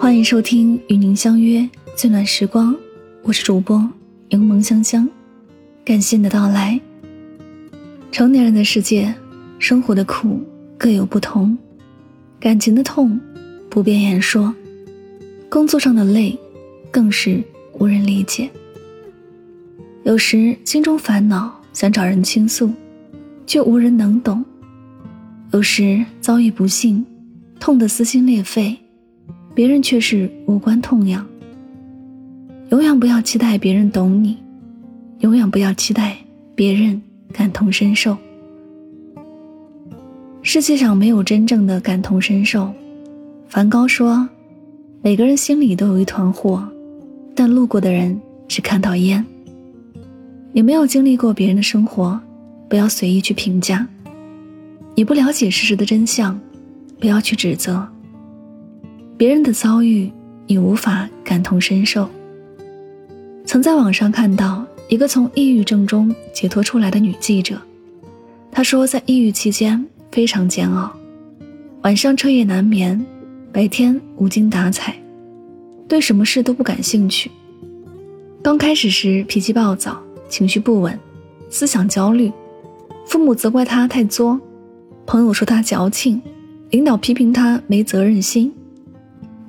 欢迎收听与您相约最暖时光，我是主播柠檬香香，感谢你的到来。成年人的世界，生活的苦各有不同，感情的痛不便言说，工作上的累更是无人理解。有时心中烦恼想找人倾诉，却无人能懂；有时遭遇不幸，痛得撕心裂肺。别人却是无关痛痒。永远不要期待别人懂你，永远不要期待别人感同身受。世界上没有真正的感同身受。梵高说：“每个人心里都有一团火，但路过的人只看到烟。”你没有经历过别人的生活，不要随意去评价。你不了解事实的真相，不要去指责。别人的遭遇，你无法感同身受。曾在网上看到一个从抑郁症中解脱出来的女记者，她说，在抑郁期间非常煎熬，晚上彻夜难眠，白天无精打采，对什么事都不感兴趣。刚开始时脾气暴躁，情绪不稳，思想焦虑，父母责怪她太作，朋友说她矫情，领导批评她没责任心。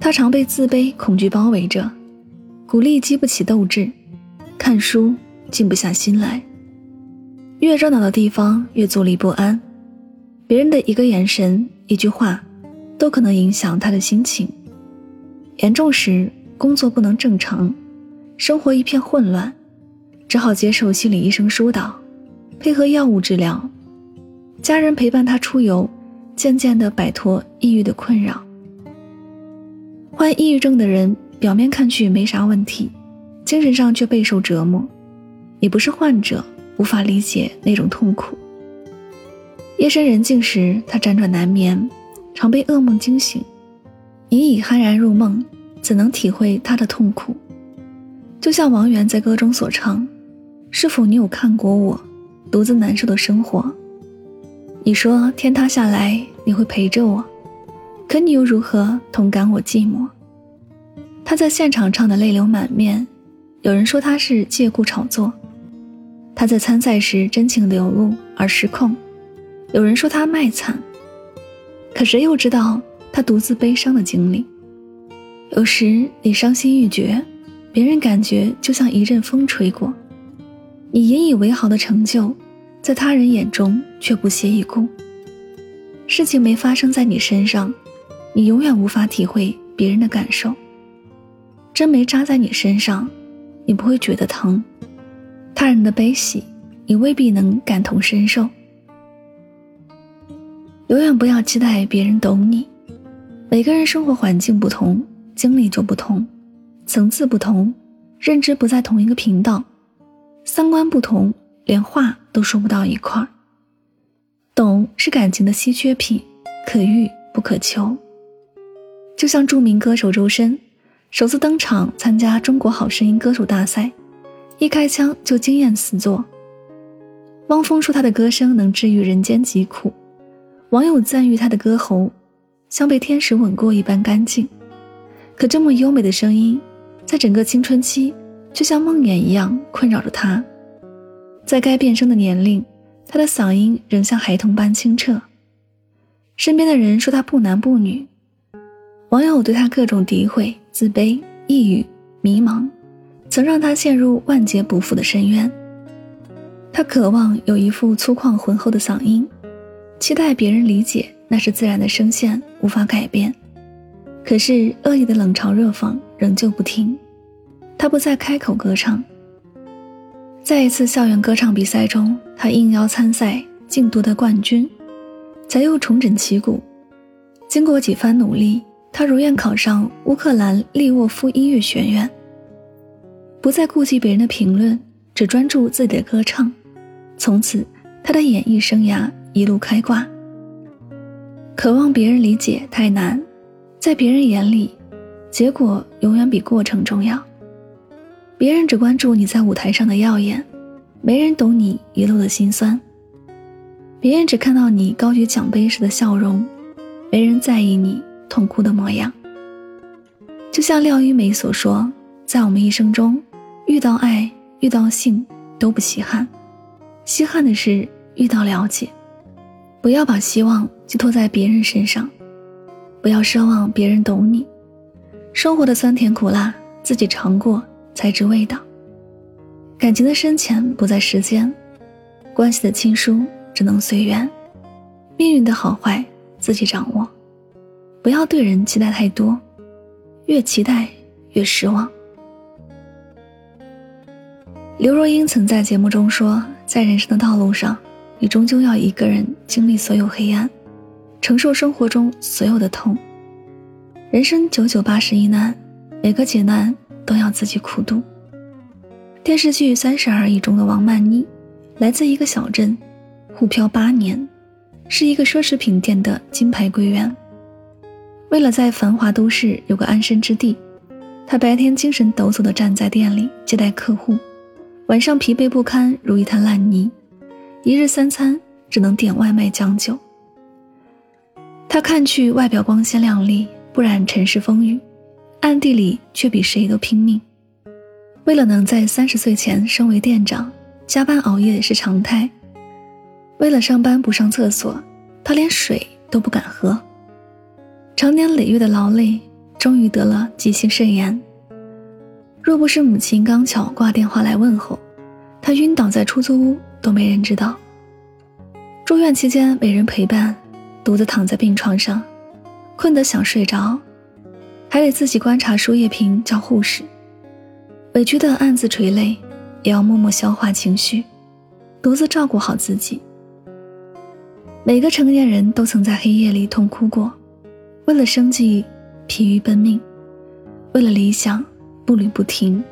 他常被自卑、恐惧包围着，鼓励激不起斗志，看书静不下心来。越热闹的地方越坐立不安，别人的一个眼神、一句话，都可能影响他的心情。严重时，工作不能正常，生活一片混乱，只好接受心理医生疏导，配合药物治疗。家人陪伴他出游，渐渐地摆脱抑郁的困扰。患抑郁症的人表面看去没啥问题，精神上却备受折磨。你不是患者，无法理解那种痛苦。夜深人静时，他辗转难眠，常被噩梦惊醒。你已酣然入梦，怎能体会他的痛苦？就像王源在歌中所唱：“是否你有看过我独自难受的生活？你说天塌下来你会陪着我。”可你又如何同感我寂寞？他在现场唱的泪流满面，有人说他是借故炒作；他在参赛时真情流露而失控，有人说他卖惨。可谁又知道他独自悲伤的经历？有时你伤心欲绝，别人感觉就像一阵风吹过；你引以为豪的成就，在他人眼中却不屑一顾。事情没发生在你身上。你永远无法体会别人的感受。针没扎在你身上，你不会觉得疼；他人的悲喜，你未必能感同身受。永远不要期待别人懂你。每个人生活环境不同，经历就不同，层次不同，认知不在同一个频道，三观不同，连话都说不到一块儿。懂是感情的稀缺品，可遇不可求。就像著名歌手周深，首次登场参加《中国好声音》歌手大赛，一开腔就惊艳四座。汪峰说他的歌声能治愈人间疾苦，网友赞誉他的歌喉像被天使吻过一般干净。可这么优美的声音，在整个青春期就像梦魇一样困扰着他。在该变声的年龄，他的嗓音仍像孩童般清澈。身边的人说他不男不女。网友对他各种诋毁、自卑、抑郁、迷茫，曾让他陷入万劫不复的深渊。他渴望有一副粗犷浑厚的嗓音，期待别人理解，那是自然的声线，无法改变。可是恶意的冷嘲热讽仍旧不停，他不再开口歌唱。在一次校园歌唱比赛中，他应邀参赛，竟夺得冠军，才又重整旗鼓。经过几番努力。他如愿考上乌克兰利沃夫音乐学院，不再顾及别人的评论，只专注自己的歌唱。从此，他的演艺生涯一路开挂。渴望别人理解太难，在别人眼里，结果永远比过程重要。别人只关注你在舞台上的耀眼，没人懂你一路的辛酸。别人只看到你高举奖杯时的笑容，没人在意你。痛哭的模样。就像廖玉梅所说，在我们一生中，遇到爱、遇到性都不稀罕，稀罕的是遇到了解。不要把希望寄托在别人身上，不要奢望别人懂你。生活的酸甜苦辣，自己尝过才知味道。感情的深浅不在时间，关系的亲疏只能随缘，命运的好坏自己掌握。不要对人期待太多，越期待越失望。刘若英曾在节目中说，在人生的道路上。你终究要一个人经历所有黑暗，承受生活中所有的痛。人生九九八十一难，每个劫难都要自己苦度。电视剧《三十而已》中的王曼妮，来自一个小镇，沪漂八年，是一个奢侈品店的金牌柜员。为了在繁华都市有个安身之地，他白天精神抖擞地站在店里接待客户，晚上疲惫不堪，如一滩烂泥。一日三餐只能点外卖将就。他看去外表光鲜亮丽，不染尘世风雨，暗地里却比谁都拼命。为了能在三十岁前升为店长，加班熬夜是常态。为了上班不上厕所，他连水都不敢喝。长年累月的劳累，终于得了急性肾炎。若不是母亲刚巧挂电话来问候，他晕倒在出租屋。都没人知道。住院期间没人陪伴，独自躺在病床上，困得想睡着，还得自己观察输液瓶叫护士，委屈的暗自垂泪，也要默默消化情绪，独自照顾好自己。每个成年人都曾在黑夜里痛哭过，为了生计疲于奔命，为了理想步履不停，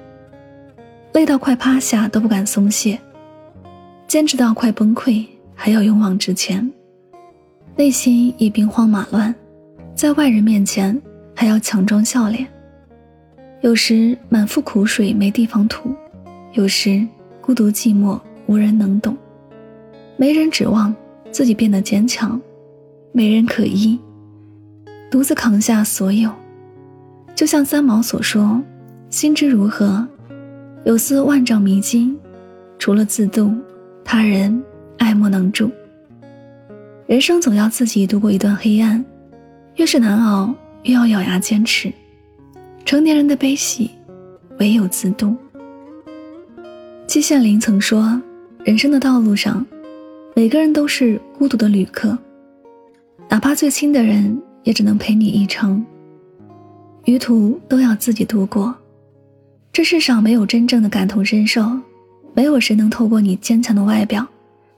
累到快趴下都不敢松懈。坚持到快崩溃，还要勇往直前，内心已兵荒马乱，在外人面前还要强装笑脸。有时满腹苦水没地方吐，有时孤独寂寞无人能懂。没人指望自己变得坚强，没人可依，独自扛下所有。就像三毛所说：“心之如何，有似万丈迷津，除了自渡。”他人爱莫能助。人生总要自己度过一段黑暗，越是难熬，越要咬牙坚持。成年人的悲喜，唯有自渡。季羡林曾说：“人生的道路上，每个人都是孤独的旅客，哪怕最亲的人，也只能陪你一程。余途都要自己度过。这世上没有真正的感同身受。”没有谁能透过你坚强的外表，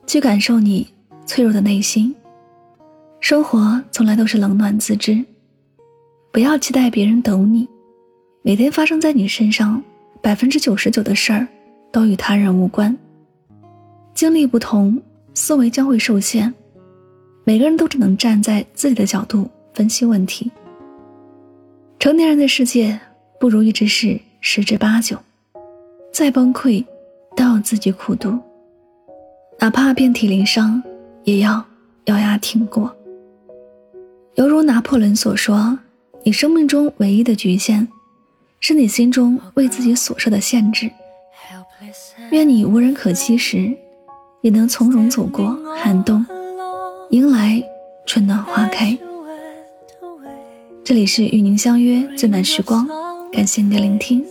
去感受你脆弱的内心。生活从来都是冷暖自知，不要期待别人懂你。每天发生在你身上，百分之九十九的事儿都与他人无关。经历不同，思维将会受限。每个人都只能站在自己的角度分析问题。成年人的世界不如意之事十之八九，再崩溃。都要自己苦读，哪怕遍体鳞伤，也要咬牙挺过。犹如拿破仑所说：“你生命中唯一的局限，是你心中为自己所设的限制。”愿你无人可欺时，也能从容走过寒冬，迎来春暖花开。这里是与您相约最暖时光，感谢您的聆听。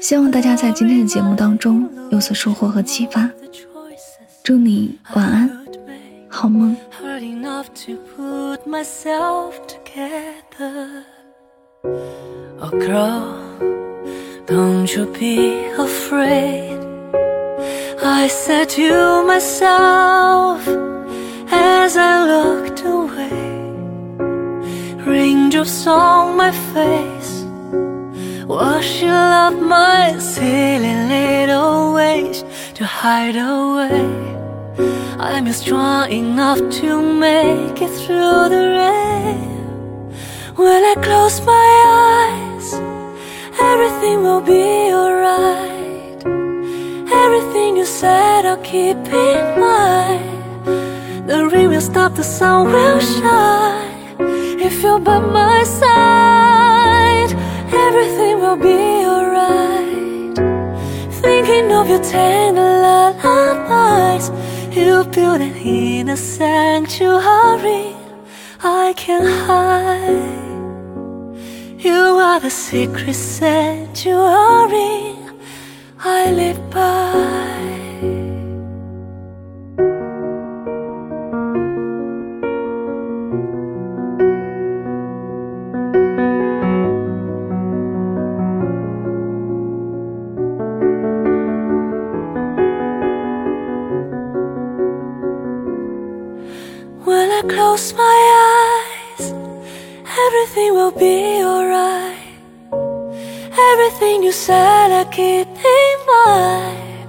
希望大家在今天的节目当中有所收获和启发。祝你晚安，好梦。Wash on my face, washing off my silly little ways to hide away. I'm strong enough to make it through the rain. When I close my eyes Everything will be alright. Everything you said I'll keep in mind. The rain will stop, the sun will shine you're by my side everything will be alright. Thinking of your tender lullabies, you build an inner sanctuary I can hide. You are the secret sanctuary I live by. Eyes, everything will be alright. Everything you said, I keep in mind.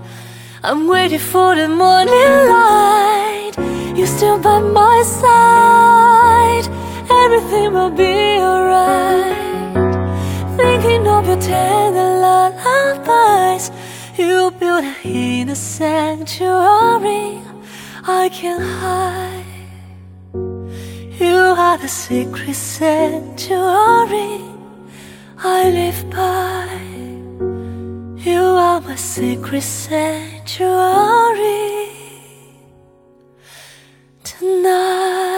I'm waiting for the morning light. You're still by my side. Everything will be alright. Thinking of your tender lullabies. You build in a sanctuary I can hide. You are the secret sanctuary I live by. You are my secret sanctuary tonight.